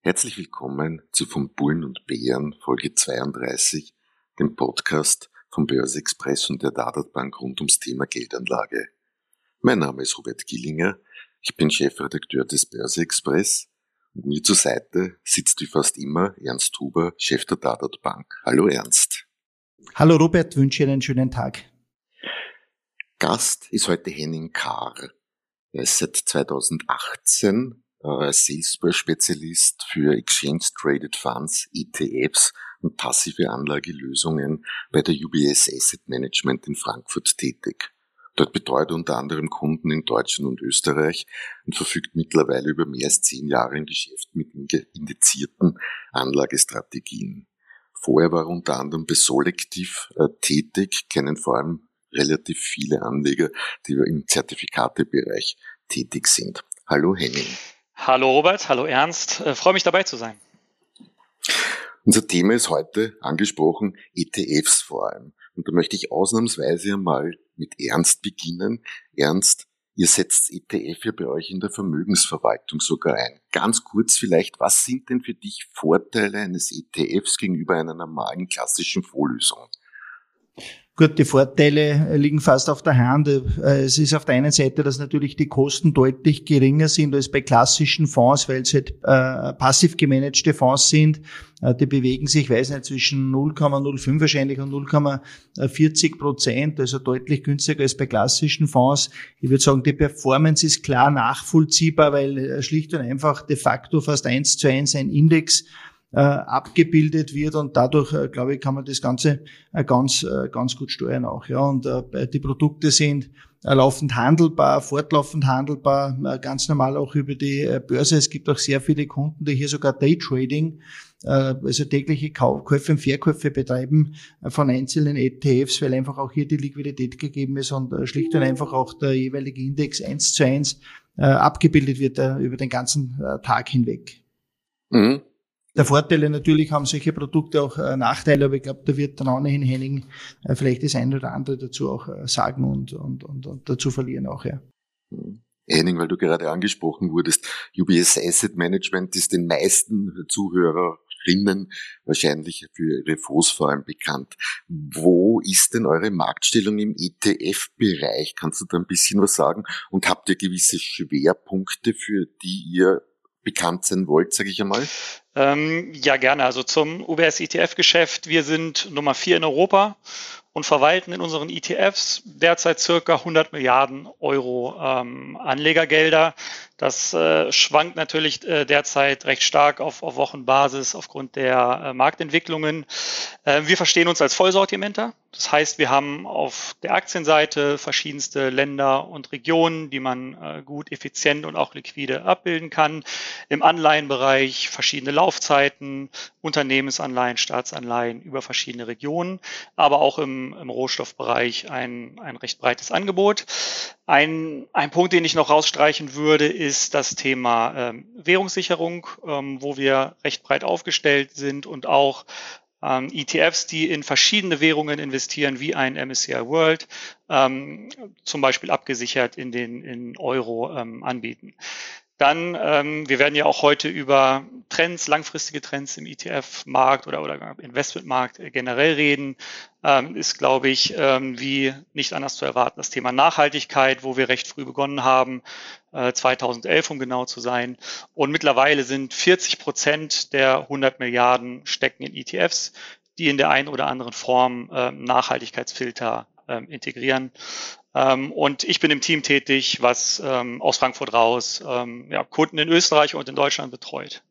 Herzlich willkommen zu Von Bullen und Bären Folge 32, dem Podcast vom Börse Express und der Dadat Bank rund ums Thema Geldanlage. Mein Name ist Robert Gillinger, ich bin Chefredakteur des Börse Express und mir zur Seite sitzt wie fast immer Ernst Huber, Chef der Dadat Bank. Hallo Ernst. Hallo Robert, wünsche Ihnen einen schönen Tag. Gast ist heute Henning Kahr. Er ist seit 2018 äh, Salesforce-Spezialist für Exchange Traded Funds, ETFs und passive Anlagelösungen bei der UBS Asset Management in Frankfurt tätig. Dort betreut er unter anderem Kunden in Deutschland und Österreich und verfügt mittlerweile über mehr als zehn Jahre im Geschäft mit indizierten Anlagestrategien. Vorher war er unter anderem bei Solektiv äh, tätig, kennen vor allem relativ viele Anleger, die im Zertifikatebereich tätig sind. Hallo Henning. Hallo Robert, hallo Ernst, äh, freue mich dabei zu sein. Unser Thema ist heute angesprochen ETFs vor allem. Und da möchte ich ausnahmsweise einmal mit Ernst beginnen. Ernst, ihr setzt ETF ja bei euch in der Vermögensverwaltung sogar ein. Ganz kurz vielleicht, was sind denn für dich Vorteile eines ETFs gegenüber einer normalen klassischen Vorlösung? Gut, die Vorteile liegen fast auf der Hand. Äh, es ist auf der einen Seite, dass natürlich die Kosten deutlich geringer sind als bei klassischen Fonds, weil es halt äh, passiv gemanagte Fonds sind. Äh, die bewegen sich, weiß nicht, zwischen 0,05 wahrscheinlich und 0,40 Prozent, also deutlich günstiger als bei klassischen Fonds. Ich würde sagen, die Performance ist klar nachvollziehbar, weil äh, schlicht und einfach de facto fast eins zu eins ein Index äh, abgebildet wird und dadurch, äh, glaube ich, kann man das Ganze äh, ganz, äh, ganz gut steuern auch. Ja, und äh, die Produkte sind äh, laufend handelbar, fortlaufend handelbar, äh, ganz normal auch über die äh, Börse. Es gibt auch sehr viele Kunden, die hier sogar Daytrading, äh, also tägliche Käufe und Verkäufe betreiben äh, von einzelnen ETFs, weil einfach auch hier die Liquidität gegeben ist und äh, schlicht und einfach auch der jeweilige Index eins zu eins äh, abgebildet wird äh, über den ganzen äh, Tag hinweg. Mhm. Der Vorteile natürlich haben solche Produkte auch äh, Nachteile, aber ich glaube, da wird dann ohnehin Henning äh, vielleicht das eine oder andere dazu auch äh, sagen und, und, und, und dazu verlieren auch, ja. Henning, weil du gerade angesprochen wurdest, UBS Asset Management ist den meisten Zuhörerinnen wahrscheinlich für ihre Fonds vor allem bekannt. Wo ist denn eure Marktstellung im ETF-Bereich? Kannst du da ein bisschen was sagen? Und habt ihr gewisse Schwerpunkte, für die ihr bekannt sein wollt, sage ich einmal? Ähm, ja, gerne. Also zum UBS ETF-Geschäft. Wir sind Nummer vier in Europa und verwalten in unseren ETFs derzeit circa 100 Milliarden Euro ähm, Anlegergelder. Das äh, schwankt natürlich äh, derzeit recht stark auf, auf Wochenbasis aufgrund der äh, Marktentwicklungen. Äh, wir verstehen uns als Vollsortimenter. Das heißt, wir haben auf der Aktienseite verschiedenste Länder und Regionen, die man äh, gut, effizient und auch liquide abbilden kann. Im Anleihenbereich verschiedene Laufzeiten, Unternehmensanleihen, Staatsanleihen über verschiedene Regionen, aber auch im, im Rohstoffbereich ein, ein recht breites Angebot. Ein, ein Punkt, den ich noch rausstreichen würde, ist das Thema ähm, Währungssicherung, ähm, wo wir recht breit aufgestellt sind und auch ähm, ETFs, die in verschiedene Währungen investieren, wie ein MSCI World, ähm, zum Beispiel abgesichert in den in Euro ähm, anbieten. Dann, ähm, wir werden ja auch heute über Trends, langfristige Trends im ETF-Markt oder, oder Investmentmarkt generell reden. Ähm, ist, glaube ich, ähm, wie nicht anders zu erwarten, das Thema Nachhaltigkeit, wo wir recht früh begonnen haben, äh, 2011, um genau zu sein. Und mittlerweile sind 40 Prozent der 100 Milliarden stecken in ETFs, die in der einen oder anderen Form äh, Nachhaltigkeitsfilter äh, integrieren. Ähm, und ich bin im Team tätig, was ähm, aus Frankfurt raus ähm, ja, Kunden in Österreich und in Deutschland betreut.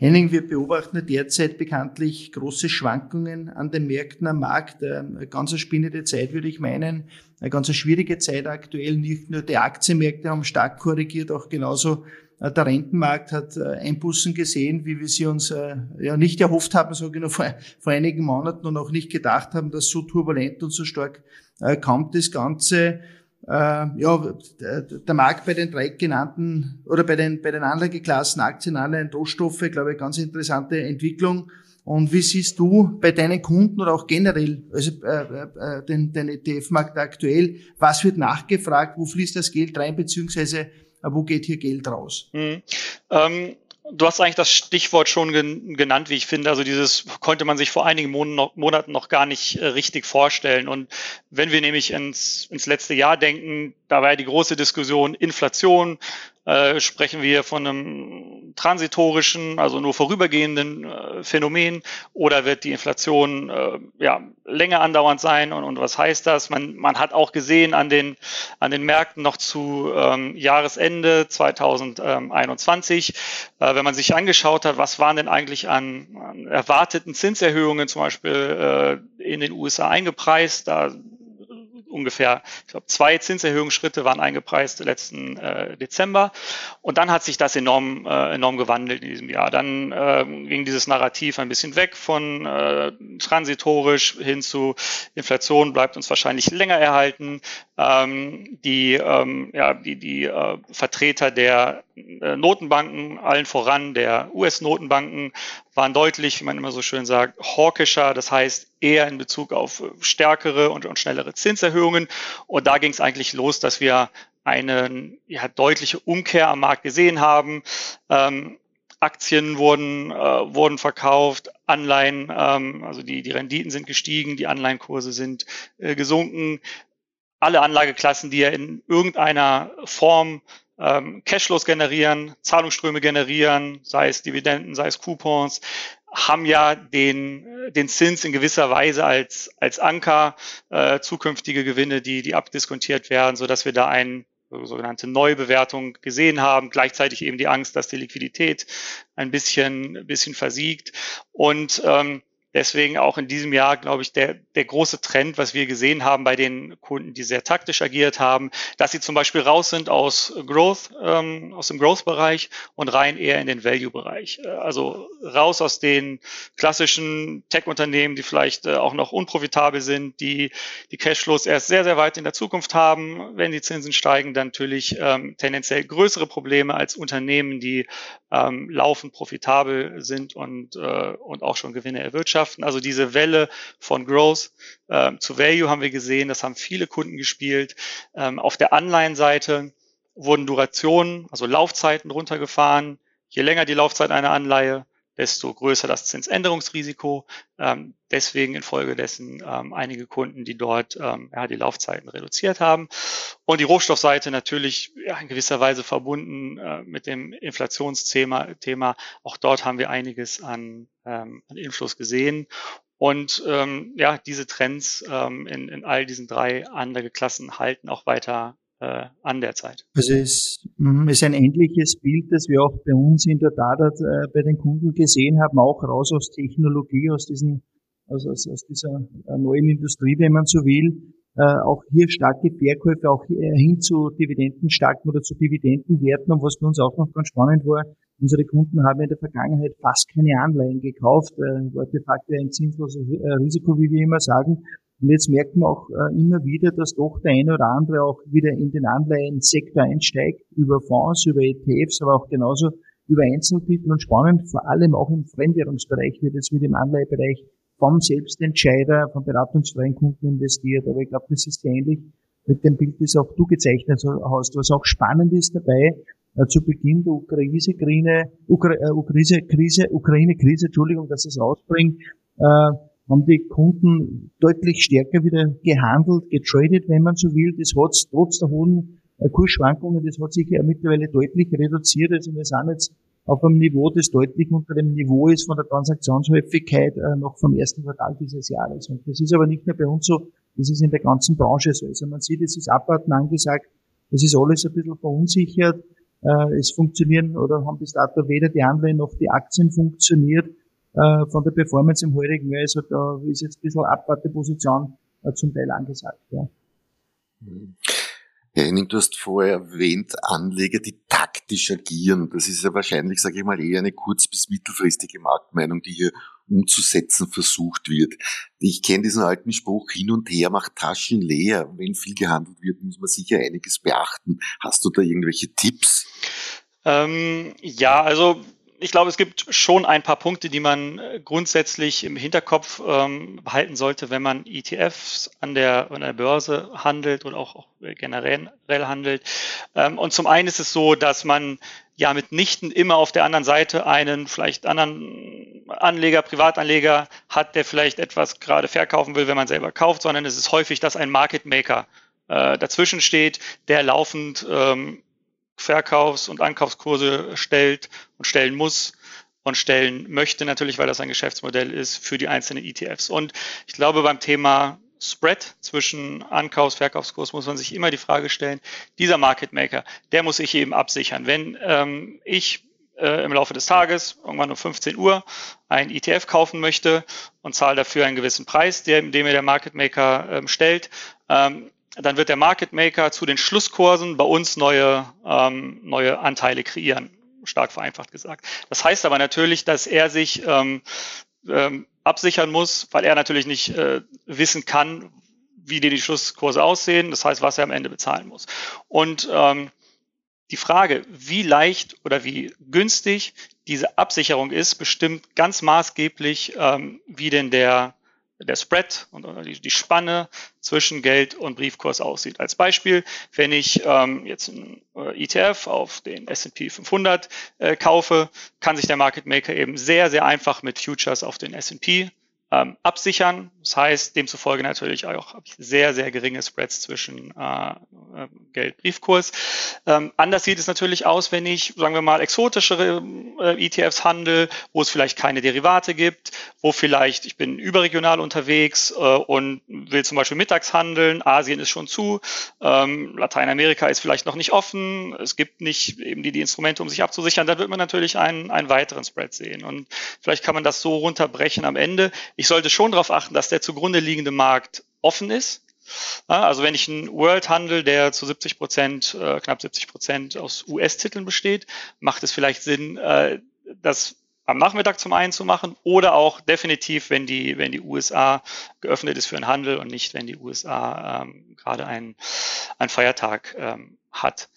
Henning, wir beobachten derzeit bekanntlich große Schwankungen an den Märkten am Markt. Eine ganz spinnende Zeit, würde ich meinen. Eine ganz schwierige Zeit aktuell. Nicht nur die Aktienmärkte haben stark korrigiert, auch genauso der Rentenmarkt hat äh, Einbußen gesehen, wie wir sie uns äh, ja nicht erhofft haben, sage ich noch vor, vor einigen Monaten und auch nicht gedacht haben, dass so turbulent und so stark kommt das Ganze. Ja, der Markt bei den drei genannten oder bei den, bei den Anlageklassen Aktien, Anleihen, Rohstoffe, glaube ich, ganz interessante Entwicklung. Und wie siehst du bei deinen Kunden oder auch generell, also äh, äh, den, den ETF-Markt aktuell, was wird nachgefragt, wo fließt das Geld rein, beziehungsweise wo geht hier Geld raus? Mhm. Ähm, du hast eigentlich das Stichwort schon genannt, wie ich finde. Also dieses konnte man sich vor einigen Monaten noch gar nicht äh, richtig vorstellen. Und wenn wir nämlich ins, ins letzte Jahr denken, da war ja die große Diskussion Inflation, äh, sprechen wir von einem transitorischen, also nur vorübergehenden äh, Phänomen oder wird die Inflation äh, ja, länger andauernd sein und, und was heißt das? Man, man hat auch gesehen an den, an den Märkten noch zu ähm, Jahresende 2021, äh, wenn man sich angeschaut hat, was waren denn eigentlich an, an erwarteten Zinserhöhungen zum Beispiel äh, in den USA eingepreist, da ungefähr, ich glaube, zwei Zinserhöhungsschritte waren eingepreist letzten äh, Dezember. Und dann hat sich das enorm, äh, enorm gewandelt in diesem Jahr. Dann äh, ging dieses Narrativ ein bisschen weg von äh, transitorisch hin zu Inflation bleibt uns wahrscheinlich länger erhalten. Ähm, die ähm, ja, die, die äh, Vertreter der äh, Notenbanken, allen voran der US-Notenbanken, waren deutlich, wie man immer so schön sagt, hawkischer, das heißt eher in Bezug auf stärkere und, und schnellere Zinserhöhungen. Und da ging es eigentlich los, dass wir eine ja, deutliche Umkehr am Markt gesehen haben. Ähm, Aktien wurden, äh, wurden verkauft, Anleihen, ähm, also die, die Renditen sind gestiegen, die Anleihenkurse sind äh, gesunken. Alle Anlageklassen, die ja in irgendeiner Form ähm, Cashflows generieren, Zahlungsströme generieren, sei es Dividenden, sei es Coupons, haben ja den, den Zins in gewisser Weise als, als Anker, äh, zukünftige Gewinne, die, die abdiskontiert werden, so dass wir da eine sogenannte Neubewertung gesehen haben, gleichzeitig eben die Angst, dass die Liquidität ein bisschen, ein bisschen versiegt. Und ähm, Deswegen auch in diesem Jahr, glaube ich, der, der große Trend, was wir gesehen haben bei den Kunden, die sehr taktisch agiert haben, dass sie zum Beispiel raus sind aus Growth, ähm, aus dem Growth-Bereich und rein eher in den Value-Bereich. Äh, also raus aus den klassischen Tech-Unternehmen, die vielleicht äh, auch noch unprofitabel sind, die die Cashflows erst sehr, sehr weit in der Zukunft haben. Wenn die Zinsen steigen, dann natürlich ähm, tendenziell größere Probleme als Unternehmen, die ähm, laufend profitabel sind und, äh, und auch schon Gewinne erwirtschaften Wirtschaften, also diese Welle von Growth äh, zu Value haben wir gesehen, das haben viele Kunden gespielt. Ähm, auf der Anleihenseite wurden Durationen, also Laufzeiten runtergefahren. Je länger die Laufzeit einer Anleihe, desto größer das Zinsänderungsrisiko. Ähm, deswegen infolgedessen ähm, einige Kunden, die dort ähm, ja, die Laufzeiten reduziert haben. Und die Rohstoffseite natürlich ja, in gewisser Weise verbunden äh, mit dem Inflationsthema. Thema. Auch dort haben wir einiges an, ähm, an Influss gesehen. Und ähm, ja, diese Trends ähm, in, in all diesen drei Anlageklassen halten auch weiter äh, an der Zeit. Also es ist ein ähnliches Bild, das wir auch bei uns in der Tat äh, bei den Kunden gesehen haben, auch raus aus Technologie, aus diesen aus, aus, aus dieser äh, neuen Industrie, wenn man so will. Äh, auch hier starke Verkäufe, auch hin zu dividendenstarken oder zu Dividendenwerten. Und was für uns auch noch ganz spannend war, unsere Kunden haben in der Vergangenheit fast keine Anleihen gekauft, äh, war de facto ein zinsloses Risiko, wie wir immer sagen. Und jetzt merkt man auch äh, immer wieder, dass doch der eine oder andere auch wieder in den Anleihensektor einsteigt, über Fonds, über ETFs, aber auch genauso über Einzeltitel und spannend, vor allem auch im Fremdwährungsbereich wird jetzt mit dem Anleihebereich vom Selbstentscheider, vom beratungsfreien Kunden investiert. Aber ich glaube, das ist ähnlich mit dem Bild, das auch du gezeichnet hast. Was auch spannend ist dabei, äh, zu Beginn der Ukraine-Krise, Ukra äh, Krise, Ukraine-Krise, Entschuldigung, dass es ausbringt, äh, haben die Kunden deutlich stärker wieder gehandelt, getradet, wenn man so will. Das hat trotz der hohen äh, Kursschwankungen, das hat sich ja mittlerweile deutlich reduziert. Also wir sind jetzt auf einem Niveau, das deutlich unter dem Niveau ist von der Transaktionshäufigkeit äh, noch vom ersten Quartal dieses Jahres. Und das ist aber nicht nur bei uns so, das ist in der ganzen Branche so. Also man sieht, es ist Abwarten angesagt, es ist alles ein bisschen verunsichert. Äh, es funktionieren oder haben bis dato weder die Anleihen noch die Aktien funktioniert. Äh, von der Performance im heurigen Jahr, also da ist jetzt ein bisschen Abwarteposition äh, zum Teil angesagt. Ja. Mhm. Herr Henning, du hast vorher erwähnt, Anleger, die taktisch agieren. Das ist ja wahrscheinlich, sage ich mal, eher eine kurz- bis mittelfristige Marktmeinung, die hier umzusetzen versucht wird. Ich kenne diesen alten Spruch, hin und her macht Taschen leer. Wenn viel gehandelt wird, muss man sicher einiges beachten. Hast du da irgendwelche Tipps? Ähm, ja, also ich glaube, es gibt schon ein paar Punkte, die man äh, grundsätzlich im Hinterkopf ähm, behalten sollte, wenn man ETFs an der, an der Börse handelt oder auch, auch generell handelt. Ähm, und zum einen ist es so, dass man ja mitnichten immer auf der anderen Seite einen vielleicht anderen Anleger, Privatanleger hat, der vielleicht etwas gerade verkaufen will, wenn man selber kauft, sondern es ist häufig, dass ein Market Maker äh, dazwischen steht, der laufend ähm, Verkaufs- und Ankaufskurse stellt und stellen muss und stellen möchte, natürlich, weil das ein Geschäftsmodell ist für die einzelnen ETFs. Und ich glaube, beim Thema Spread zwischen Ankaufs-, Verkaufskurs muss man sich immer die Frage stellen, dieser Market Maker, der muss sich eben absichern. Wenn ähm, ich äh, im Laufe des Tages, irgendwann um 15 Uhr, ein ETF kaufen möchte und zahle dafür einen gewissen Preis, den, den mir der Market Maker ähm, stellt, ähm, dann wird der Market Maker zu den Schlusskursen bei uns neue, ähm, neue Anteile kreieren, stark vereinfacht gesagt. Das heißt aber natürlich, dass er sich ähm, ähm, absichern muss, weil er natürlich nicht äh, wissen kann, wie die, die Schlusskurse aussehen, das heißt, was er am Ende bezahlen muss. Und ähm, die Frage, wie leicht oder wie günstig diese Absicherung ist, bestimmt ganz maßgeblich, ähm, wie denn der der Spread und die Spanne zwischen Geld und Briefkurs aussieht. Als Beispiel, wenn ich ähm, jetzt ein äh, ETF auf den S&P 500 äh, kaufe, kann sich der Market Maker eben sehr, sehr einfach mit Futures auf den S&P ähm, absichern. Das heißt, demzufolge natürlich auch sehr, sehr geringe Spreads zwischen äh, äh, Geld-Briefkurs. Ähm, anders sieht es natürlich aus, wenn ich, sagen wir mal, exotischere äh, ETFs handle, wo es vielleicht keine Derivate gibt, wo vielleicht ich bin überregional unterwegs äh, und will zum Beispiel mittags handeln, Asien ist schon zu, ähm, Lateinamerika ist vielleicht noch nicht offen, es gibt nicht eben die, die Instrumente, um sich abzusichern, da wird man natürlich einen, einen weiteren Spread sehen. Und vielleicht kann man das so runterbrechen am Ende. Ich sollte schon darauf achten, dass der zugrunde liegende Markt offen ist. Also wenn ich einen World handel, der zu 70 Prozent, äh, knapp 70 Prozent aus US-Titeln besteht, macht es vielleicht Sinn, äh, das am Nachmittag zum einen zu machen oder auch definitiv, wenn die, wenn die USA geöffnet ist für einen Handel und nicht, wenn die USA ähm, gerade einen, einen Feiertag ähm, hat.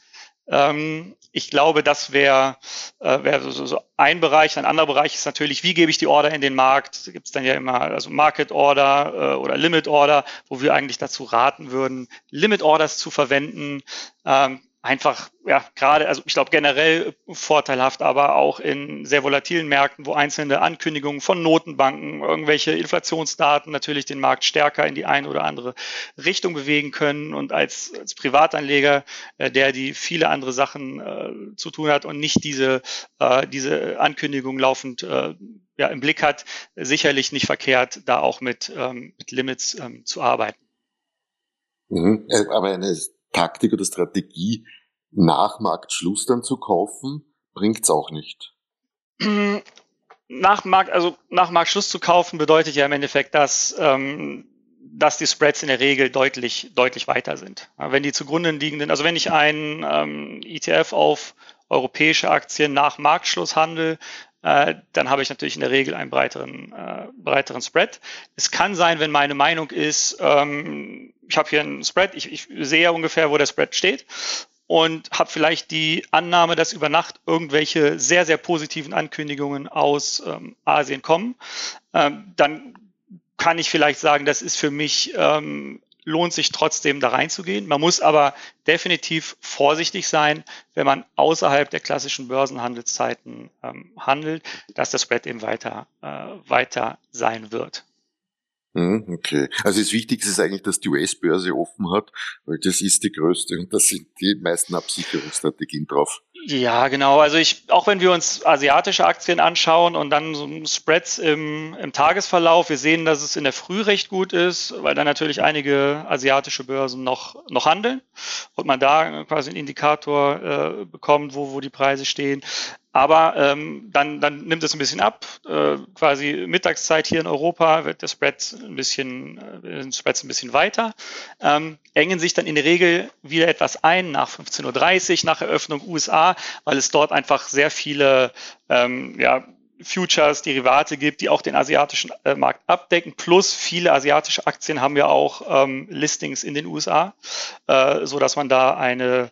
Ähm, ich glaube, das wäre äh, wär so, so ein Bereich. Ein anderer Bereich ist natürlich, wie gebe ich die Order in den Markt? Da gibt es dann ja immer also Market Order äh, oder Limit Order, wo wir eigentlich dazu raten würden, Limit Orders zu verwenden. Ähm, einfach, ja, gerade, also ich glaube generell vorteilhaft, aber auch in sehr volatilen Märkten, wo einzelne Ankündigungen von Notenbanken, irgendwelche Inflationsdaten natürlich den Markt stärker in die eine oder andere Richtung bewegen können. Und als, als Privatanleger, äh, der die viele andere Sachen äh, zu tun hat und nicht diese, äh, diese Ankündigung laufend äh, ja, im Blick hat, sicherlich nicht verkehrt, da auch mit, ähm, mit Limits ähm, zu arbeiten. Mhm. Äh, aber eine Taktik oder Strategie, nach Marktschluss dann zu kaufen, bringt's auch nicht. Nach Markt, also nach Marktschluss zu kaufen bedeutet ja im Endeffekt, dass, ähm, dass die Spreads in der Regel deutlich, deutlich weiter sind. Wenn die zugrunde liegenden, also wenn ich einen ähm, ETF auf europäische Aktien nach Marktschluss handel, äh, dann habe ich natürlich in der Regel einen breiteren, äh, breiteren Spread. Es kann sein, wenn meine Meinung ist, ähm, ich habe hier einen Spread, ich, ich sehe ungefähr, wo der Spread steht und habe vielleicht die Annahme, dass über Nacht irgendwelche sehr, sehr positiven Ankündigungen aus ähm, Asien kommen, ähm, dann kann ich vielleicht sagen, das ist für mich ähm, lohnt sich trotzdem da reinzugehen. Man muss aber definitiv vorsichtig sein, wenn man außerhalb der klassischen Börsenhandelszeiten ähm, handelt, dass das Spread eben weiter, äh, weiter sein wird. Hm, okay. Also das Wichtigste ist eigentlich, dass die US-Börse offen hat, weil das ist die größte und da sind die meisten Absicherungsstrategien drauf. Ja, genau. Also ich, auch wenn wir uns asiatische Aktien anschauen und dann so Spreads im, im Tagesverlauf, wir sehen, dass es in der Früh recht gut ist, weil dann natürlich einige asiatische Börsen noch, noch handeln und man da quasi einen Indikator äh, bekommt, wo, wo die Preise stehen. Aber ähm, dann, dann nimmt es ein bisschen ab. Äh, quasi Mittagszeit hier in Europa wird der Spread ein bisschen, äh, Spreads ein bisschen weiter, ähm, engen sich dann in der Regel wieder etwas ein nach 15.30 Uhr, nach Eröffnung USA, weil es dort einfach sehr viele ähm, ja, Futures, Derivate gibt, die auch den asiatischen äh, Markt abdecken. Plus viele asiatische Aktien haben ja auch ähm, Listings in den USA, äh, so dass man da eine,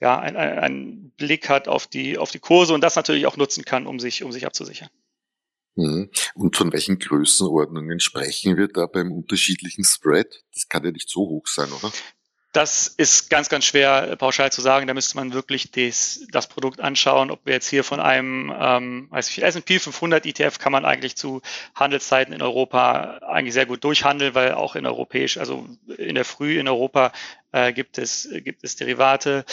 ja, ein, ein, einen Blick hat auf die, auf die Kurse und das natürlich auch nutzen kann, um sich, um sich abzusichern. Mhm. Und von welchen Größenordnungen sprechen wir da beim unterschiedlichen Spread? Das kann ja nicht so hoch sein, oder? Das ist ganz, ganz schwer pauschal zu sagen. Da müsste man wirklich des, das Produkt anschauen, ob wir jetzt hier von einem ähm, S&P 500 ETF kann man eigentlich zu Handelszeiten in Europa eigentlich sehr gut durchhandeln, weil auch in europäisch, also in der Früh in Europa äh, gibt, es, gibt es Derivate.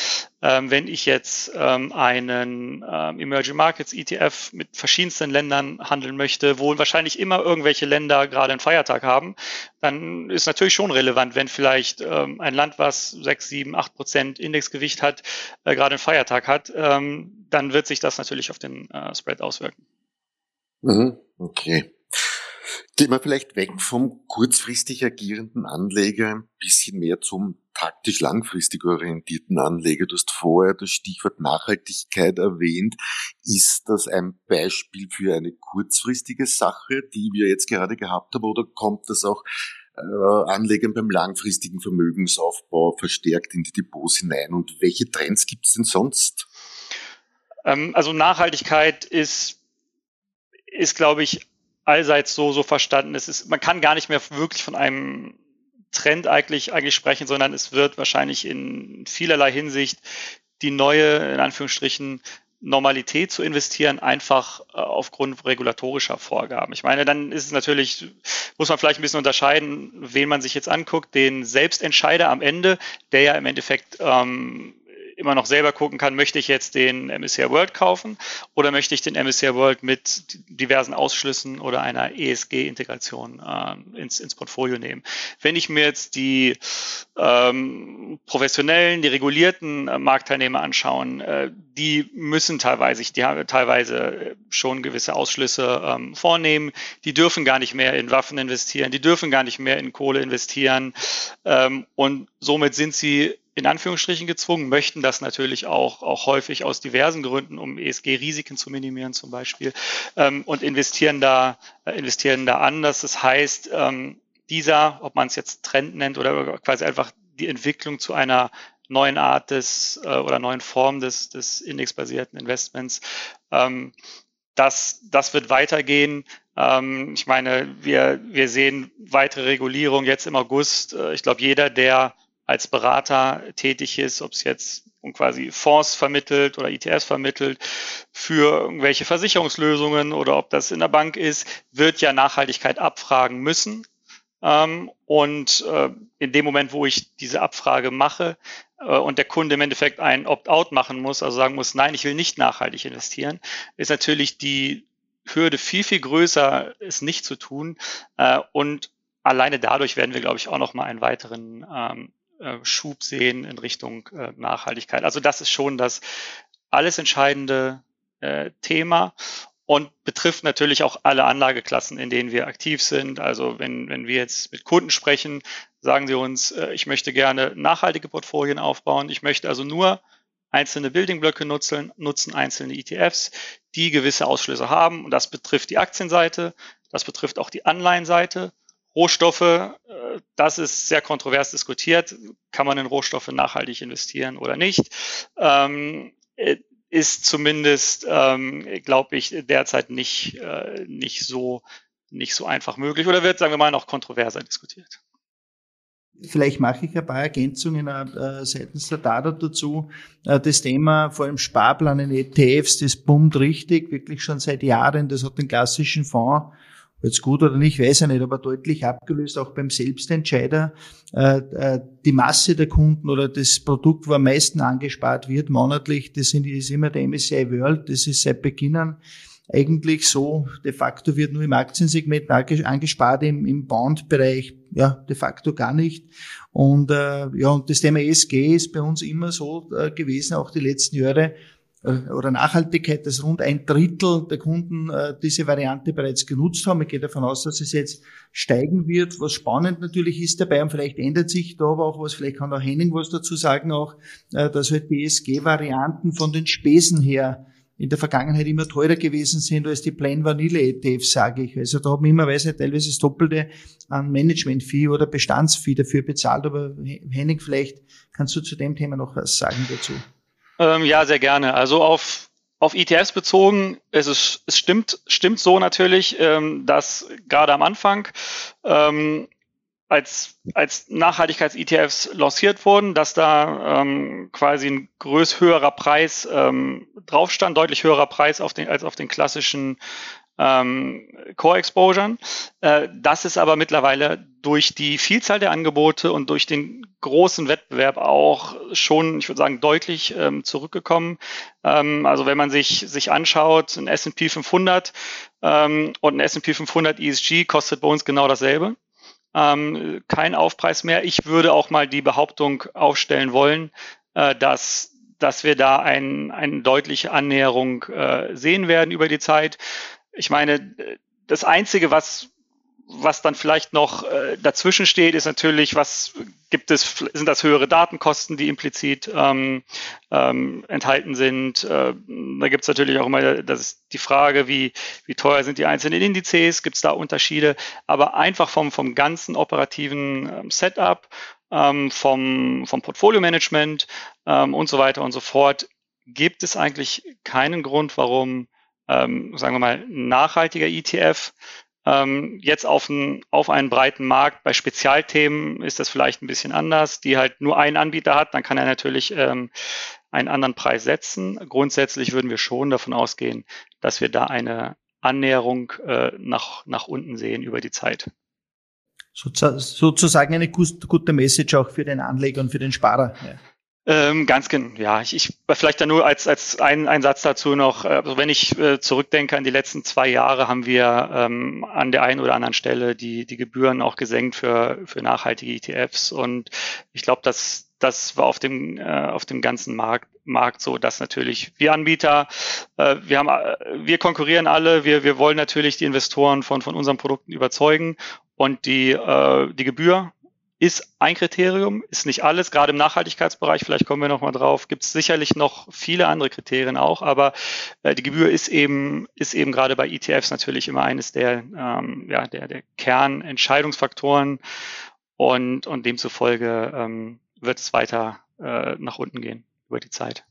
Ähm, wenn ich jetzt ähm, einen ähm, Emerging Markets ETF mit verschiedensten Ländern handeln möchte, wo wahrscheinlich immer irgendwelche Länder gerade einen Feiertag haben, dann ist natürlich schon relevant, wenn vielleicht ähm, ein Land, was 6, 7, 8 Prozent Indexgewicht hat, äh, gerade einen Feiertag hat, ähm, dann wird sich das natürlich auf den äh, Spread auswirken. Mhm, okay. Gehen wir vielleicht weg vom kurzfristig agierenden Anleger ein bisschen mehr zum taktisch langfristig orientierten Anleger. Du hast vorher das Stichwort Nachhaltigkeit erwähnt. Ist das ein Beispiel für eine kurzfristige Sache, die wir jetzt gerade gehabt haben, oder kommt das auch äh, Anlegern beim langfristigen Vermögensaufbau verstärkt in die Depots hinein? Und welche Trends gibt es denn sonst? Ähm, also Nachhaltigkeit ist, ist glaube ich, allseits so, so verstanden. Es ist, man kann gar nicht mehr wirklich von einem Trend eigentlich, eigentlich sprechen, sondern es wird wahrscheinlich in vielerlei Hinsicht die neue, in Anführungsstrichen, Normalität zu investieren, einfach äh, aufgrund regulatorischer Vorgaben. Ich meine, dann ist es natürlich, muss man vielleicht ein bisschen unterscheiden, wen man sich jetzt anguckt, den Selbstentscheider am Ende, der ja im Endeffekt ähm, immer noch selber gucken kann, möchte ich jetzt den MSCI World kaufen oder möchte ich den MSCI World mit diversen Ausschlüssen oder einer ESG-Integration äh, ins, ins Portfolio nehmen. Wenn ich mir jetzt die ähm, professionellen, die regulierten äh, Marktteilnehmer anschauen, äh, die müssen teilweise, die haben teilweise schon gewisse Ausschlüsse ähm, vornehmen. Die dürfen gar nicht mehr in Waffen investieren, die dürfen gar nicht mehr in Kohle investieren ähm, und somit sind sie in Anführungsstrichen gezwungen, möchten das natürlich auch, auch häufig aus diversen Gründen, um ESG-Risiken zu minimieren zum Beispiel, ähm, und investieren da, äh, investieren da anders. Das heißt, ähm, dieser, ob man es jetzt Trend nennt oder quasi einfach die Entwicklung zu einer neuen Art des äh, oder neuen Form des, des indexbasierten Investments, ähm, das, das wird weitergehen. Ähm, ich meine, wir, wir sehen weitere Regulierung jetzt im August. Äh, ich glaube, jeder, der als Berater tätig ist, ob es jetzt quasi Fonds vermittelt oder ETFs vermittelt für irgendwelche Versicherungslösungen oder ob das in der Bank ist, wird ja Nachhaltigkeit abfragen müssen. Ähm, und äh, in dem Moment, wo ich diese Abfrage mache äh, und der Kunde im Endeffekt ein Opt-out machen muss, also sagen muss, nein, ich will nicht nachhaltig investieren, ist natürlich die Hürde viel, viel größer, es nicht zu tun. Äh, und alleine dadurch werden wir, glaube ich, auch noch mal einen weiteren ähm, äh, Schub sehen in Richtung äh, Nachhaltigkeit. Also das ist schon das alles entscheidende äh, Thema und betrifft natürlich auch alle Anlageklassen, in denen wir aktiv sind. Also wenn, wenn wir jetzt mit Kunden sprechen, sagen sie uns, ich möchte gerne nachhaltige Portfolien aufbauen. Ich möchte also nur einzelne Buildingblöcke nutzen, nutzen einzelne ETFs, die gewisse Ausschlüsse haben. Und das betrifft die Aktienseite, das betrifft auch die Anleihenseite Rohstoffe, äh, das ist sehr kontrovers diskutiert. Kann man in Rohstoffe nachhaltig investieren oder nicht? Ähm, äh, ist zumindest, ähm, glaube ich, derzeit nicht, äh, nicht, so, nicht so einfach möglich oder wird, sagen wir mal, noch kontroverser diskutiert. Vielleicht mache ich ein paar Ergänzungen äh, seitens der DADA dazu. Das Thema vor allem Sparplan in ETFs, das boomt richtig, wirklich schon seit Jahren. Das hat den klassischen Fonds jetzt gut oder nicht, weiß ich nicht, aber deutlich abgelöst, auch beim Selbstentscheider. Äh, äh, die Masse der Kunden oder das Produkt, wo am meisten angespart wird monatlich, das ist immer der MSCI World, das ist seit Beginn an eigentlich so, de facto wird nur im Aktiensegment angespart, im, im Bond-Bereich ja de facto gar nicht. Und äh, ja, und das Thema ESG ist bei uns immer so äh, gewesen, auch die letzten Jahre, oder Nachhaltigkeit, dass rund ein Drittel der Kunden äh, diese Variante bereits genutzt haben. Ich gehe davon aus, dass es jetzt steigen wird. Was spannend natürlich ist dabei, und vielleicht ändert sich da aber auch was, vielleicht kann auch Henning was dazu sagen auch, äh, dass halt die ESG-Varianten von den Spesen her in der Vergangenheit immer teurer gewesen sind als die Plain Vanille ETFs, sage ich. Also da haben wir immer weise teilweise das Doppelte an Management-Fee oder Bestandsfee dafür bezahlt. Aber Henning, vielleicht kannst du zu dem Thema noch was sagen dazu. Ähm, ja, sehr gerne. Also auf, auf ETFs bezogen, es, ist, es stimmt, stimmt so natürlich, ähm, dass gerade am Anfang ähm, als, als Nachhaltigkeits-ETFs lanciert wurden, dass da ähm, quasi ein größ höherer Preis ähm, drauf stand, deutlich höherer Preis auf den, als auf den klassischen ähm, Core-Exposure. Äh, das ist aber mittlerweile durch die Vielzahl der Angebote und durch den großen Wettbewerb auch schon, ich würde sagen, deutlich ähm, zurückgekommen. Ähm, also wenn man sich, sich anschaut, ein S&P 500 ähm, und ein S&P 500 ESG kostet bei uns genau dasselbe ähm, kein Aufpreis mehr. Ich würde auch mal die Behauptung aufstellen wollen, äh, dass dass wir da ein, eine deutliche Annäherung äh, sehen werden über die Zeit. Ich meine, das Einzige, was was dann vielleicht noch äh, dazwischen steht, ist natürlich, was gibt es, sind das höhere Datenkosten, die implizit ähm, ähm, enthalten sind. Äh, da gibt es natürlich auch immer das ist die Frage, wie, wie teuer sind die einzelnen Indizes, gibt es da Unterschiede, aber einfach vom, vom ganzen operativen ähm, Setup, ähm, vom, vom Portfolio-Management ähm, und so weiter und so fort, gibt es eigentlich keinen Grund, warum, ähm, sagen wir mal, nachhaltiger ETF ähm, jetzt auf, ein, auf einen breiten Markt. Bei Spezialthemen ist das vielleicht ein bisschen anders, die halt nur einen Anbieter hat, dann kann er natürlich ähm, einen anderen Preis setzen. Grundsätzlich würden wir schon davon ausgehen, dass wir da eine Annäherung äh, nach, nach unten sehen über die Zeit. Sozusagen eine gute Message auch für den Anleger und für den Sparer. Ja. Ähm, ganz genau, ja. Ich, ich vielleicht dann nur als, als ein, ein Satz dazu noch, also wenn ich äh, zurückdenke an die letzten zwei Jahre, haben wir ähm, an der einen oder anderen Stelle die, die Gebühren auch gesenkt für, für nachhaltige ETFs. Und ich glaube, dass das war auf dem, äh, auf dem ganzen Markt, Markt so, dass natürlich wir Anbieter, äh, wir haben, äh, wir konkurrieren alle, wir, wir wollen natürlich die Investoren von, von unseren Produkten überzeugen und die, äh, die Gebühr ist ein Kriterium, ist nicht alles, gerade im Nachhaltigkeitsbereich, vielleicht kommen wir nochmal drauf, gibt es sicherlich noch viele andere Kriterien auch, aber äh, die Gebühr ist eben, ist eben gerade bei ETFs natürlich immer eines der, ähm, ja, der, der Kernentscheidungsfaktoren und, und demzufolge ähm, wird es weiter äh, nach unten gehen über die Zeit.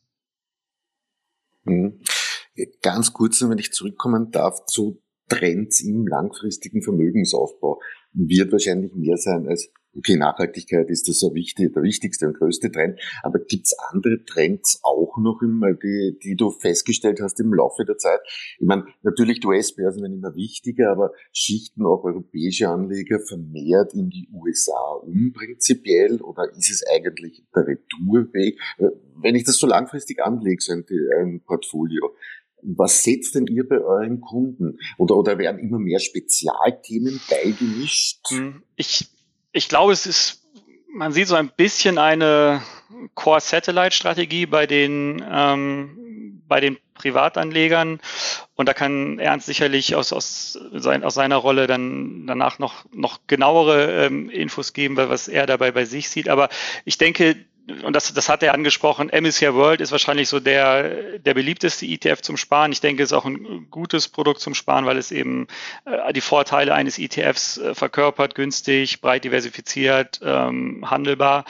Mhm. Ganz kurz, wenn ich zurückkommen darf, zu Trends im langfristigen Vermögensaufbau wird wahrscheinlich mehr sein als okay, Nachhaltigkeit ist das wichtig, der wichtigste und größte Trend, aber gibt's andere Trends auch noch immer, die, die du festgestellt hast im Laufe der Zeit? Ich meine, natürlich die US-Börsen werden immer wichtiger, aber schichten auch europäische Anleger vermehrt in die USA um prinzipiell oder ist es eigentlich der Retourweg? Wenn ich das so langfristig anlege, so ein, ein Portfolio, was setzt denn ihr bei euren Kunden? Oder, oder werden immer mehr Spezialthemen beigemischt? Hm, ich ich glaube, es ist, man sieht so ein bisschen eine Core-Satellite-Strategie bei den, ähm, bei den Privatanlegern. Und da kann Ernst sicherlich aus, aus, sein, aus seiner Rolle dann danach noch, noch genauere ähm, Infos geben, was er dabei bei sich sieht. Aber ich denke, und das, das hat er angesprochen, MSCI World ist wahrscheinlich so der, der beliebteste ETF zum Sparen. Ich denke, es ist auch ein gutes Produkt zum Sparen, weil es eben äh, die Vorteile eines ETFs äh, verkörpert, günstig, breit diversifiziert, ähm, handelbar.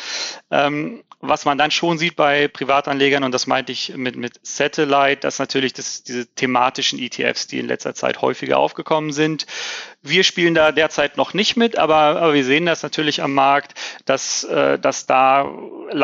Ähm, was man dann schon sieht bei Privatanlegern, und das meinte ich mit, mit Satellite, dass natürlich das, diese thematischen ETFs, die in letzter Zeit häufiger aufgekommen sind. Wir spielen da derzeit noch nicht mit, aber, aber wir sehen das natürlich am Markt, dass, äh, dass da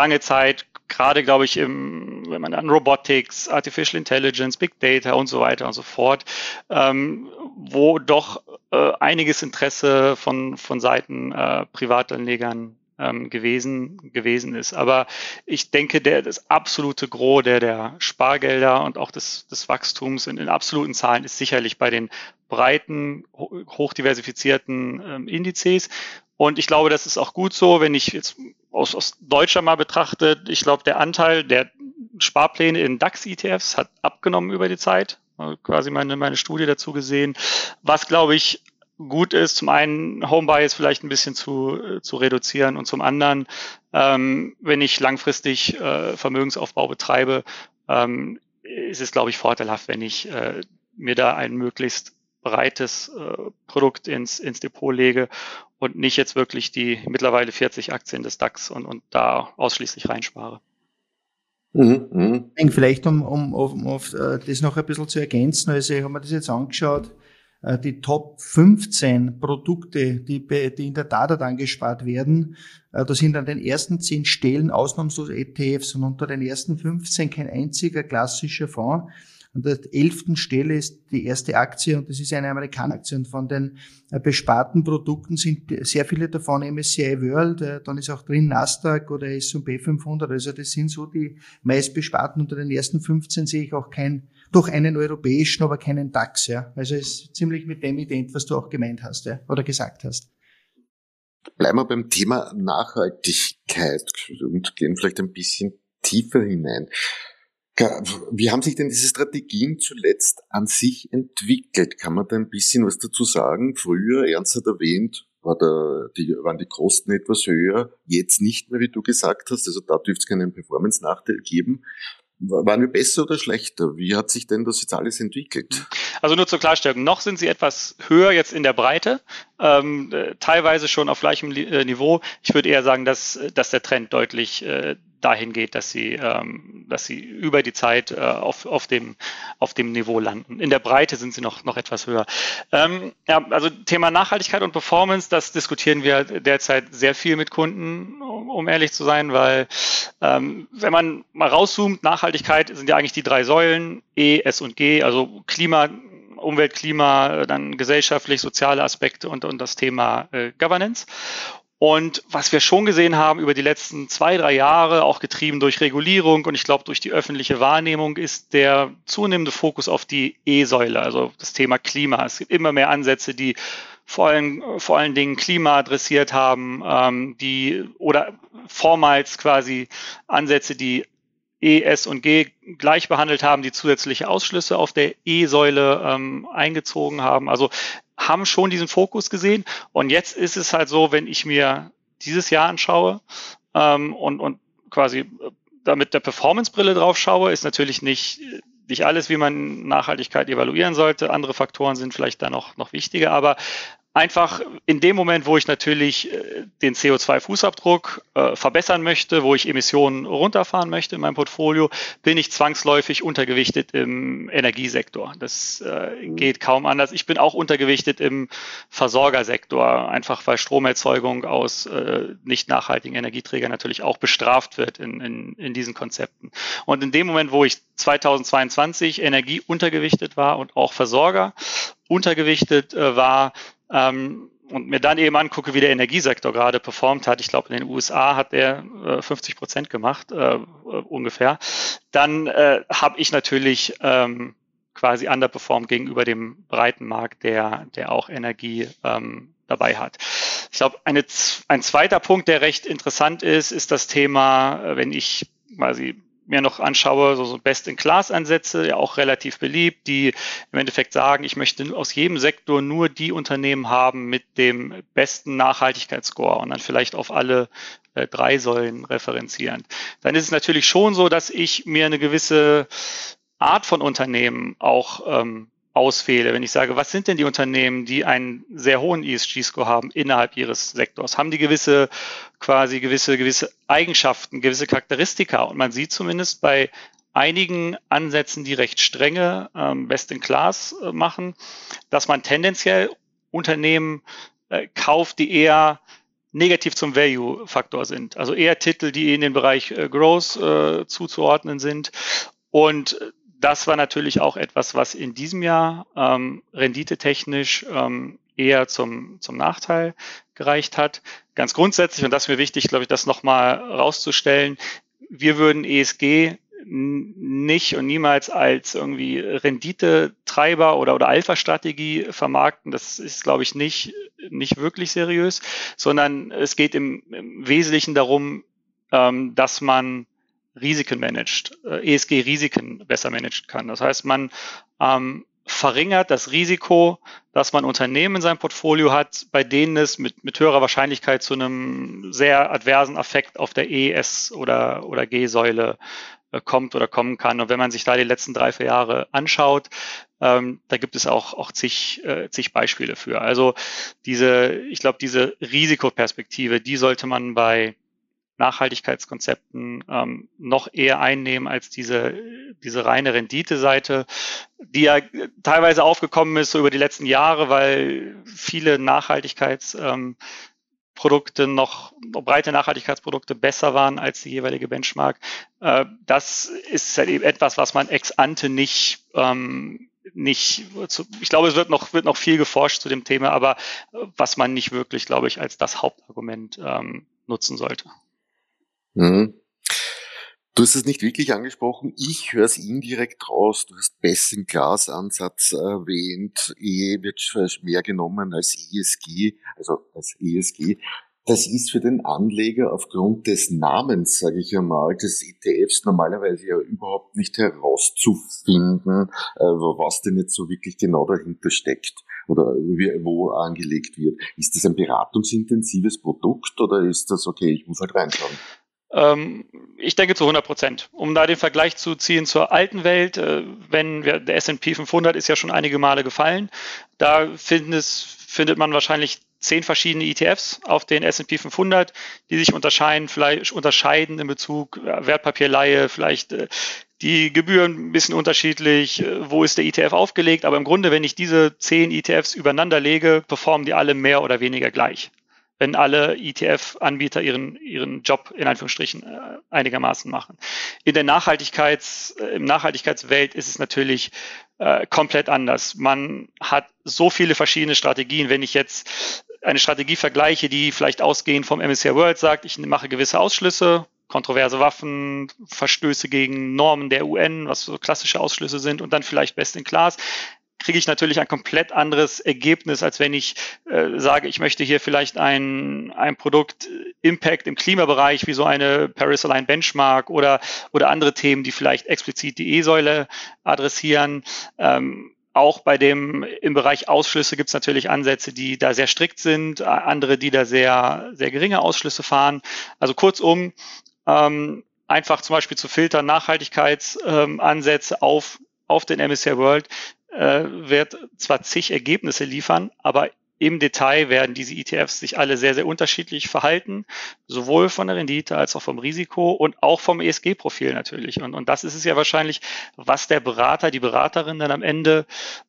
lange Zeit gerade, glaube ich, im, wenn man an Robotics, Artificial Intelligence, Big Data und so weiter und so fort, ähm, wo doch äh, einiges Interesse von, von Seiten äh, Privatanlegern ähm, gewesen, gewesen ist. Aber ich denke, der, das absolute Gros der, der Spargelder und auch des, des Wachstums in, in absoluten Zahlen ist sicherlich bei den breiten, hochdiversifizierten ähm, Indizes. Und ich glaube, das ist auch gut so, wenn ich jetzt aus, aus Deutscher mal betrachte. Ich glaube, der Anteil der Sparpläne in DAX-ETFs hat abgenommen über die Zeit. Quasi meine, meine Studie dazu gesehen. Was, glaube ich, gut ist, zum einen Home Bias vielleicht ein bisschen zu, zu reduzieren und zum anderen, ähm, wenn ich langfristig äh, Vermögensaufbau betreibe, ähm, ist es, glaube ich, vorteilhaft, wenn ich äh, mir da ein möglichst breites äh, Produkt ins, ins Depot lege und nicht jetzt wirklich die mittlerweile 40 Aktien des DAX und, und da ausschließlich reinspare. Mhm, mh. Vielleicht um, um, um auf äh, das noch ein bisschen zu ergänzen, also ich habe mir das jetzt angeschaut, äh, die Top 15 Produkte, die, die in der Tat angespart werden, äh, da sind an den ersten 10 Stellen ausnahmslos ETFs und unter den ersten 15 kein einziger klassischer Fonds. An der elften Stelle ist die erste Aktie und das ist eine Amerikaneraktie. Und von den äh, besparten Produkten sind sehr viele davon MSCI World, dann ist auch drin Nasdaq oder S&P 500. Also das sind so die meistbesparten. Unter den ersten 15 sehe ich auch kein durch einen europäischen, aber keinen DAX. Ja. Also ist ziemlich mit dem ident, was du auch gemeint hast ja, oder gesagt hast. Bleiben wir beim Thema Nachhaltigkeit und gehen vielleicht ein bisschen tiefer hinein. Wie haben sich denn diese Strategien zuletzt an sich entwickelt? Kann man da ein bisschen was dazu sagen? Früher, Ernst hat erwähnt, war der, die, waren die Kosten etwas höher, jetzt nicht mehr, wie du gesagt hast. Also da dürfte es keinen Performance-Nachteil geben. Waren wir besser oder schlechter? Wie hat sich denn das jetzt alles entwickelt? Also nur zur Klarstellung, noch sind sie etwas höher jetzt in der Breite, ähm, äh, teilweise schon auf gleichem äh, Niveau. Ich würde eher sagen, dass, dass der Trend deutlich äh, dahin geht, dass sie, ähm, dass sie über die Zeit äh, auf, auf, dem, auf dem Niveau landen. In der Breite sind sie noch, noch etwas höher. Ähm, ja, also Thema Nachhaltigkeit und Performance, das diskutieren wir derzeit sehr viel mit Kunden, um, um ehrlich zu sein, weil ähm, wenn man mal rauszoomt, Nachhaltigkeit sind ja eigentlich die drei Säulen, E, S und G, also Klima, Umwelt, Klima, dann gesellschaftlich, soziale Aspekte und, und das Thema äh, Governance. Und was wir schon gesehen haben über die letzten zwei, drei Jahre, auch getrieben durch Regulierung und ich glaube durch die öffentliche Wahrnehmung, ist der zunehmende Fokus auf die E-Säule, also das Thema Klima. Es gibt immer mehr Ansätze, die vor allen, vor allen Dingen Klima adressiert haben, ähm, die oder vormals quasi Ansätze, die E, S und G gleich behandelt haben, die zusätzliche Ausschlüsse auf der E-Säule ähm, eingezogen haben. Also haben schon diesen Fokus gesehen. Und jetzt ist es halt so, wenn ich mir dieses Jahr anschaue ähm, und, und quasi äh, damit der Performance-Brille drauf schaue, ist natürlich nicht, nicht alles, wie man Nachhaltigkeit evaluieren sollte. Andere Faktoren sind vielleicht da noch, noch wichtiger, aber einfach in dem Moment, wo ich natürlich äh, den CO2-Fußabdruck äh, verbessern möchte, wo ich Emissionen runterfahren möchte in meinem Portfolio, bin ich zwangsläufig untergewichtet im Energiesektor. Das äh, mhm. geht kaum anders. Ich bin auch untergewichtet im Versorgersektor, einfach weil Stromerzeugung aus äh, nicht nachhaltigen Energieträgern natürlich auch bestraft wird in, in, in diesen Konzepten. Und in dem Moment, wo ich 2022 Energie untergewichtet war und auch Versorger untergewichtet äh, war, ähm, und mir dann eben angucke, wie der Energiesektor gerade performt hat, ich glaube in den USA hat er äh, 50 Prozent gemacht, äh, ungefähr, dann äh, habe ich natürlich ähm, quasi underperformed gegenüber dem breiten Markt, der, der auch Energie ähm, dabei hat. Ich glaube, ein zweiter Punkt, der recht interessant ist, ist das Thema, äh, wenn ich quasi mir noch anschaue, so, so Best-in-Class-Ansätze, ja auch relativ beliebt, die im Endeffekt sagen, ich möchte aus jedem Sektor nur die Unternehmen haben mit dem besten Nachhaltigkeitsscore und dann vielleicht auf alle äh, drei Säulen referenzieren. Dann ist es natürlich schon so, dass ich mir eine gewisse Art von Unternehmen auch ähm, auswähle, wenn ich sage, was sind denn die Unternehmen, die einen sehr hohen ESG-Score haben innerhalb ihres Sektors? Haben die gewisse, quasi gewisse, gewisse Eigenschaften, gewisse Charakteristika? Und man sieht zumindest bei einigen Ansätzen, die recht strenge ähm, Best in Class äh, machen, dass man tendenziell Unternehmen äh, kauft, die eher negativ zum Value-Faktor sind. Also eher Titel, die in den Bereich äh, Growth äh, zuzuordnen sind. Und das war natürlich auch etwas, was in diesem Jahr ähm, renditetechnisch ähm, eher zum, zum Nachteil gereicht hat. Ganz grundsätzlich, und das ist mir wichtig, glaube ich, das nochmal rauszustellen, wir würden ESG nicht und niemals als irgendwie Renditetreiber oder, oder Alpha-Strategie vermarkten. Das ist, glaube ich, nicht, nicht wirklich seriös, sondern es geht im, im Wesentlichen darum, ähm, dass man Risiken managt, äh, ESG-Risiken besser managen kann. Das heißt, man ähm, verringert das Risiko, dass man Unternehmen in seinem Portfolio hat, bei denen es mit, mit höherer Wahrscheinlichkeit zu einem sehr adversen Effekt auf der ES oder, oder G-Säule äh, kommt oder kommen kann. Und wenn man sich da die letzten drei, vier Jahre anschaut, ähm, da gibt es auch, auch zig, äh, zig Beispiele für. Also diese, ich glaube, diese Risikoperspektive, die sollte man bei Nachhaltigkeitskonzepten ähm, noch eher einnehmen als diese, diese reine Rendite-Seite, die ja teilweise aufgekommen ist so über die letzten Jahre, weil viele Nachhaltigkeits ähm, Produkte noch, breite Nachhaltigkeitsprodukte besser waren als die jeweilige Benchmark. Äh, das ist halt eben etwas, was man ex ante nicht, ähm, nicht, ich glaube, es wird noch, wird noch viel geforscht zu dem Thema, aber was man nicht wirklich, glaube ich, als das Hauptargument ähm, nutzen sollte. Mhm. Du hast es nicht wirklich angesprochen. Ich höre es indirekt raus. Du hast Best-in-Class-Ansatz erwähnt. E wird mehr genommen als ESG, also als ESG. Das ist für den Anleger aufgrund des Namens, sage ich einmal, des ETFs normalerweise ja überhaupt nicht herauszufinden, äh, was denn jetzt so wirklich genau dahinter steckt oder wo angelegt wird. Ist das ein beratungsintensives Produkt oder ist das okay, ich muss halt reinschauen? Ähm, ich denke zu 100 Prozent. Um da den Vergleich zu ziehen zur alten Welt, äh, wenn wir, der S&P 500 ist ja schon einige Male gefallen, da findet, findet man wahrscheinlich zehn verschiedene ETFs auf den S&P 500, die sich unterscheiden, vielleicht unterscheiden in Bezug Wertpapierleihe, vielleicht äh, die Gebühren ein bisschen unterschiedlich, äh, wo ist der ETF aufgelegt, aber im Grunde, wenn ich diese zehn ETFs übereinander lege, performen die alle mehr oder weniger gleich wenn alle ETF-Anbieter ihren, ihren Job in Anführungsstrichen äh, einigermaßen machen. In der Nachhaltigkeits, äh, im Nachhaltigkeitswelt ist es natürlich äh, komplett anders. Man hat so viele verschiedene Strategien. Wenn ich jetzt eine Strategie vergleiche, die vielleicht ausgehend vom MSCI World sagt, ich mache gewisse Ausschlüsse, kontroverse Waffen, Verstöße gegen Normen der UN, was so klassische Ausschlüsse sind und dann vielleicht Best in Class, kriege ich natürlich ein komplett anderes Ergebnis, als wenn ich äh, sage, ich möchte hier vielleicht ein, ein Produkt äh, Impact im Klimabereich wie so eine Paris Align Benchmark oder, oder andere Themen, die vielleicht explizit die E-Säule adressieren. Ähm, auch bei dem im Bereich Ausschlüsse gibt es natürlich Ansätze, die da sehr strikt sind, andere, die da sehr, sehr geringe Ausschlüsse fahren. Also kurzum, ähm, einfach zum Beispiel zu filtern, Nachhaltigkeitsansätze ähm, auf, auf den MSCI World äh, wird zwar zig Ergebnisse liefern, aber im Detail werden diese ETFs sich alle sehr, sehr unterschiedlich verhalten, sowohl von der Rendite als auch vom Risiko und auch vom ESG-Profil natürlich. Und, und das ist es ja wahrscheinlich, was der Berater, die Beraterin dann am Ende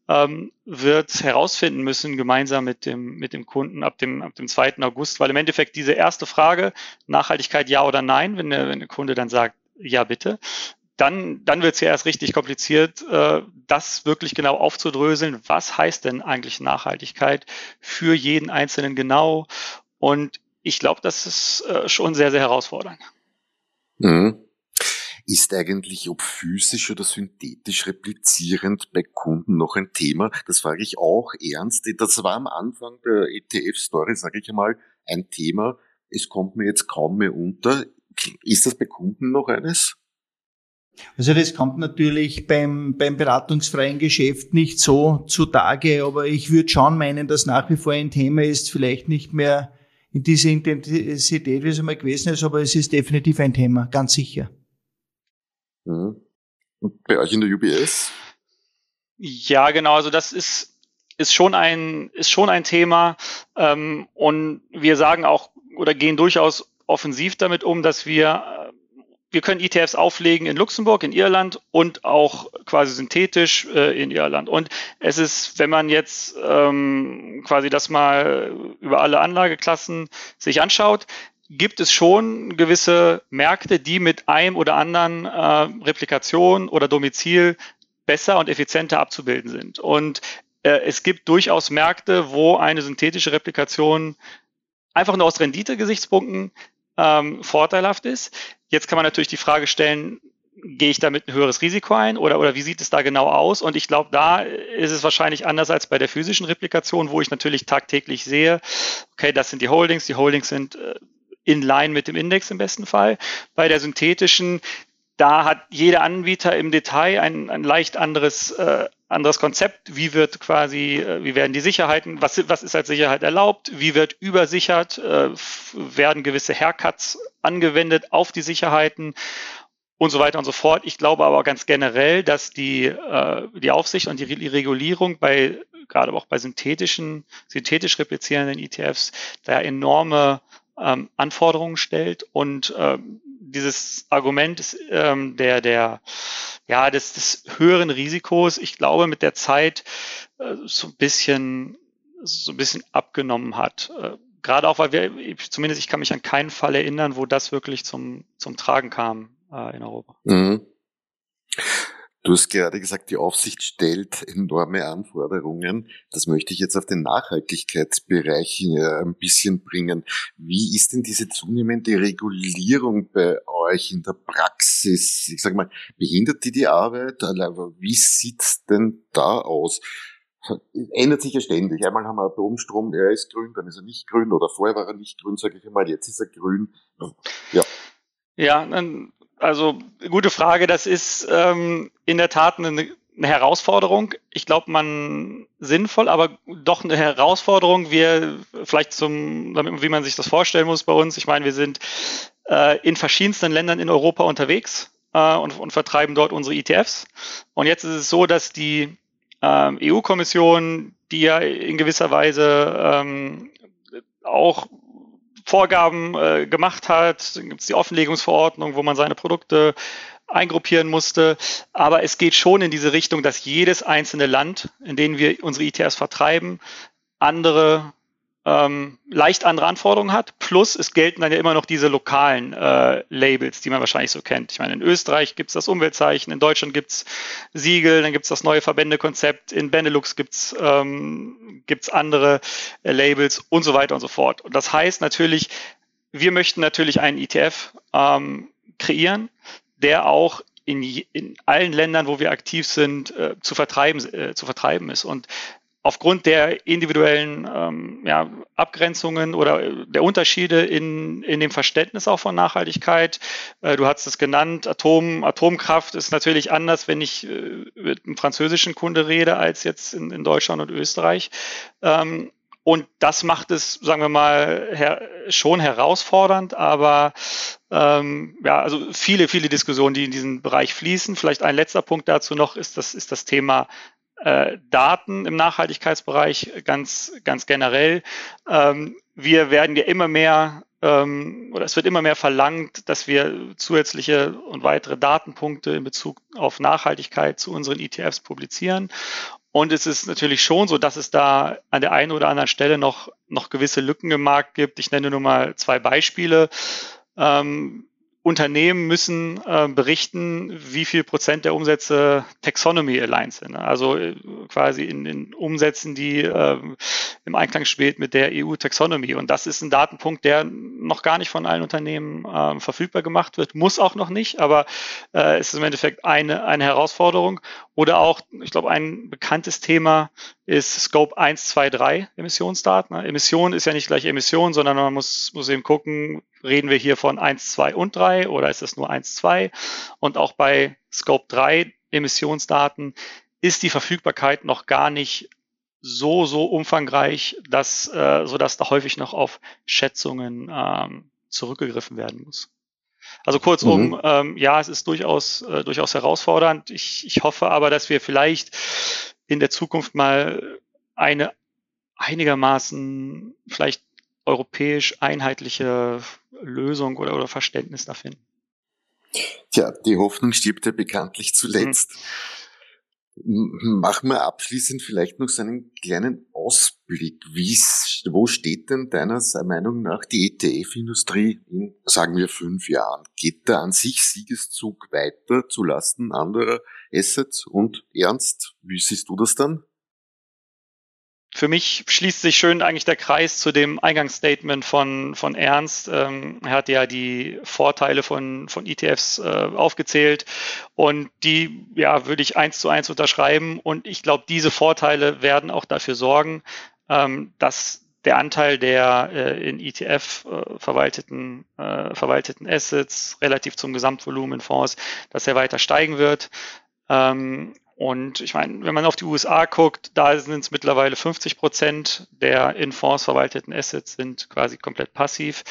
ähm, wird herausfinden müssen, gemeinsam mit dem, mit dem Kunden ab dem, ab dem 2. August, weil im Endeffekt diese erste Frage, Nachhaltigkeit ja oder nein, wenn der, wenn der Kunde dann sagt, ja bitte, dann, dann wird es ja erst richtig kompliziert, äh, das wirklich genau aufzudröseln. Was heißt denn eigentlich Nachhaltigkeit für jeden Einzelnen genau? Und ich glaube, das ist äh, schon sehr, sehr herausfordernd. Mhm. Ist eigentlich, ob physisch oder synthetisch replizierend bei Kunden noch ein Thema? Das frage ich auch ernst. Das war am Anfang der ETF-Story, sage ich einmal, ein Thema. Es kommt mir jetzt kaum mehr unter. Ist das bei Kunden noch eines? Also das kommt natürlich beim, beim beratungsfreien Geschäft nicht so zutage, aber ich würde schon meinen, dass nach wie vor ein Thema ist, vielleicht nicht mehr in dieser Intensität, wie es einmal gewesen ist, aber es ist definitiv ein Thema, ganz sicher. Mhm. Und bei euch in der UBS? Ja, genau, also das ist, ist schon ein, ist schon ein Thema, ähm, und wir sagen auch oder gehen durchaus offensiv damit um, dass wir wir können ETFs auflegen in Luxemburg, in Irland und auch quasi synthetisch äh, in Irland. Und es ist, wenn man jetzt ähm, quasi das mal über alle Anlageklassen sich anschaut, gibt es schon gewisse Märkte, die mit einem oder anderen äh, Replikation oder Domizil besser und effizienter abzubilden sind. Und äh, es gibt durchaus Märkte, wo eine synthetische Replikation einfach nur aus Rendite-Gesichtspunkten ähm, vorteilhaft ist. Jetzt kann man natürlich die Frage stellen, gehe ich damit ein höheres Risiko ein oder, oder wie sieht es da genau aus? Und ich glaube, da ist es wahrscheinlich anders als bei der physischen Replikation, wo ich natürlich tagtäglich sehe, okay, das sind die Holdings, die Holdings sind äh, in line mit dem Index im besten Fall. Bei der synthetischen, da hat jeder Anbieter im Detail ein, ein leicht anderes, äh, anderes Konzept. Wie wird quasi, äh, wie werden die Sicherheiten, was, was ist als Sicherheit erlaubt? Wie wird übersichert? Äh, werden gewisse Haircuts angewendet auf die Sicherheiten? und so weiter und so fort. Ich glaube aber ganz generell, dass die, äh, die Aufsicht und die Regulierung bei, gerade auch bei synthetischen, synthetisch replizierenden ETFs, da enorme ähm, Anforderungen stellt und ähm, dieses Argument ähm, der, der, ja, des, des höheren Risikos, ich glaube, mit der Zeit äh, so ein bisschen, so ein bisschen abgenommen hat. Äh, Gerade auch, weil wir, zumindest ich kann mich an keinen Fall erinnern, wo das wirklich zum, zum Tragen kam äh, in Europa. Mhm. Du hast gerade gesagt, die Aufsicht stellt enorme Anforderungen. Das möchte ich jetzt auf den Nachhaltigkeitsbereich äh, ein bisschen bringen. Wie ist denn diese zunehmende Regulierung bei euch in der Praxis? Ich sage mal, behindert die die Arbeit? Wie sieht's denn da aus? Ändert sich ja ständig. Einmal haben wir Atomstrom, er ist grün, dann ist er nicht grün, oder vorher war er nicht grün, sage ich einmal, jetzt ist er grün. Ja. Ja, also gute Frage. Das ist ähm, in der Tat eine, eine Herausforderung. Ich glaube, man sinnvoll, aber doch eine Herausforderung. Wir vielleicht zum, damit, wie man sich das vorstellen muss bei uns. Ich meine, wir sind äh, in verschiedensten Ländern in Europa unterwegs äh, und, und vertreiben dort unsere ETFs. Und jetzt ist es so, dass die ähm, EU-Kommission, die ja in gewisser Weise ähm, auch Vorgaben äh, gemacht hat. Dann gibt es die Offenlegungsverordnung, wo man seine Produkte eingruppieren musste. Aber es geht schon in diese Richtung, dass jedes einzelne Land, in dem wir unsere ETFs vertreiben, andere ähm, leicht andere Anforderungen hat. Plus es gelten dann ja immer noch diese lokalen äh, Labels, die man wahrscheinlich so kennt. Ich meine, in Österreich gibt es das Umweltzeichen, in Deutschland gibt es Siegel, dann gibt es das neue Verbändekonzept, in Benelux gibt es ähm, gibt's andere äh, Labels und so weiter und so fort. Und das heißt natürlich, wir möchten natürlich einen ETF ähm, kreieren, der auch in, in allen Ländern, wo wir aktiv sind, äh, zu, vertreiben, äh, zu vertreiben ist. Und aufgrund der individuellen ähm, ja, Abgrenzungen oder der Unterschiede in, in dem Verständnis auch von Nachhaltigkeit. Äh, du hast es genannt, Atom, Atomkraft ist natürlich anders, wenn ich äh, mit einem französischen Kunde rede, als jetzt in, in Deutschland und Österreich. Ähm, und das macht es, sagen wir mal, her schon herausfordernd, aber ähm, ja, also viele, viele Diskussionen, die in diesen Bereich fließen. Vielleicht ein letzter Punkt dazu noch ist das, ist das Thema äh, Daten im Nachhaltigkeitsbereich ganz, ganz generell. Ähm, wir werden ja immer mehr ähm, oder es wird immer mehr verlangt, dass wir zusätzliche und weitere Datenpunkte in Bezug auf Nachhaltigkeit zu unseren ETFs publizieren. Und es ist natürlich schon so, dass es da an der einen oder anderen Stelle noch, noch gewisse Lücken im Markt gibt. Ich nenne nur mal zwei Beispiele. Ähm, Unternehmen müssen äh, berichten, wie viel Prozent der Umsätze Taxonomy aligned sind. Also äh, quasi in, in Umsätzen, die äh, im Einklang steht mit der EU Taxonomy. Und das ist ein Datenpunkt, der noch gar nicht von allen Unternehmen äh, verfügbar gemacht wird, muss auch noch nicht, aber äh, es ist im Endeffekt eine, eine Herausforderung. Oder auch, ich glaube, ein bekanntes Thema ist Scope 1, 2, 3 Emissionsdaten. Emission ist ja nicht gleich Emission, sondern man muss, muss eben gucken, reden wir hier von 1, 2 und 3 oder ist es nur 1, 2? Und auch bei Scope 3 Emissionsdaten ist die Verfügbarkeit noch gar nicht so, so umfangreich, dass, äh, sodass da häufig noch auf Schätzungen ähm, zurückgegriffen werden muss. Also kurzum, mhm. ähm, ja, es ist durchaus, äh, durchaus herausfordernd. Ich, ich hoffe aber, dass wir vielleicht in der Zukunft mal eine einigermaßen vielleicht europäisch einheitliche Lösung oder, oder Verständnis da finden. Tja, die Hoffnung stirbt ja bekanntlich zuletzt. Hm. Machen wir abschließend vielleicht noch so einen kleinen Ausblick. Wie, wo steht denn deiner Meinung nach die ETF-Industrie in, sagen wir, fünf Jahren? Geht der an sich Siegeszug weiter zu Lasten anderer Assets? Und Ernst, wie siehst du das dann? Für mich schließt sich schön eigentlich der Kreis zu dem Eingangsstatement von, von Ernst. Ähm, er hat ja die Vorteile von, von ETFs äh, aufgezählt und die ja, würde ich eins zu eins unterschreiben. Und ich glaube, diese Vorteile werden auch dafür sorgen, ähm, dass der Anteil der äh, in ETF äh, verwalteten, äh, verwalteten Assets relativ zum Gesamtvolumen in Fonds, dass er weiter steigen wird. Ähm, und ich meine, wenn man auf die USA guckt, da sind es mittlerweile 50 Prozent der in Fonds verwalteten Assets sind quasi komplett passiv.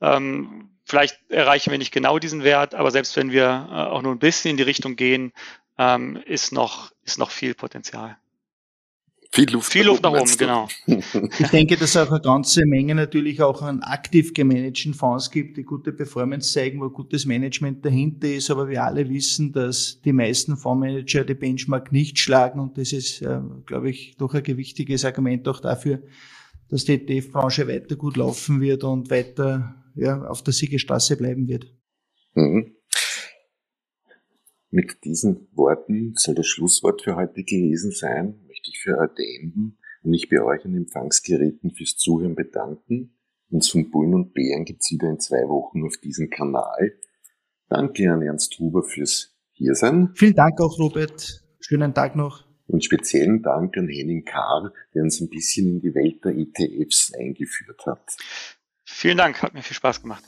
Ähm, vielleicht erreichen wir nicht genau diesen Wert, aber selbst wenn wir äh, auch nur ein bisschen in die Richtung gehen, ähm, ist, noch, ist noch viel Potenzial. Viel Luft, Viel Luft nach oben, genau. Ich denke, dass es auch eine ganze Menge natürlich auch an aktiv gemanagten Fonds gibt, die gute Performance zeigen, wo gutes Management dahinter ist. Aber wir alle wissen, dass die meisten Fondsmanager die Benchmark nicht schlagen. Und das ist, äh, glaube ich, doch ein gewichtiges Argument auch dafür, dass die ETF-Branche weiter gut laufen wird und weiter ja, auf der Siegestraße bleiben wird. Mhm. Mit diesen Worten soll das Schlusswort für heute gewesen sein. Möchte ich für heute enden und mich bei euch an Empfangsgeräten fürs Zuhören bedanken. Uns von Bullen und Bären gibt's wieder in zwei Wochen auf diesem Kanal. Danke an Ernst Huber fürs Hiersein. Vielen Dank auch, Robert. Schönen Tag noch. Und speziellen Dank an Henning Kahr, der uns ein bisschen in die Welt der ETFs eingeführt hat. Vielen Dank, hat mir viel Spaß gemacht.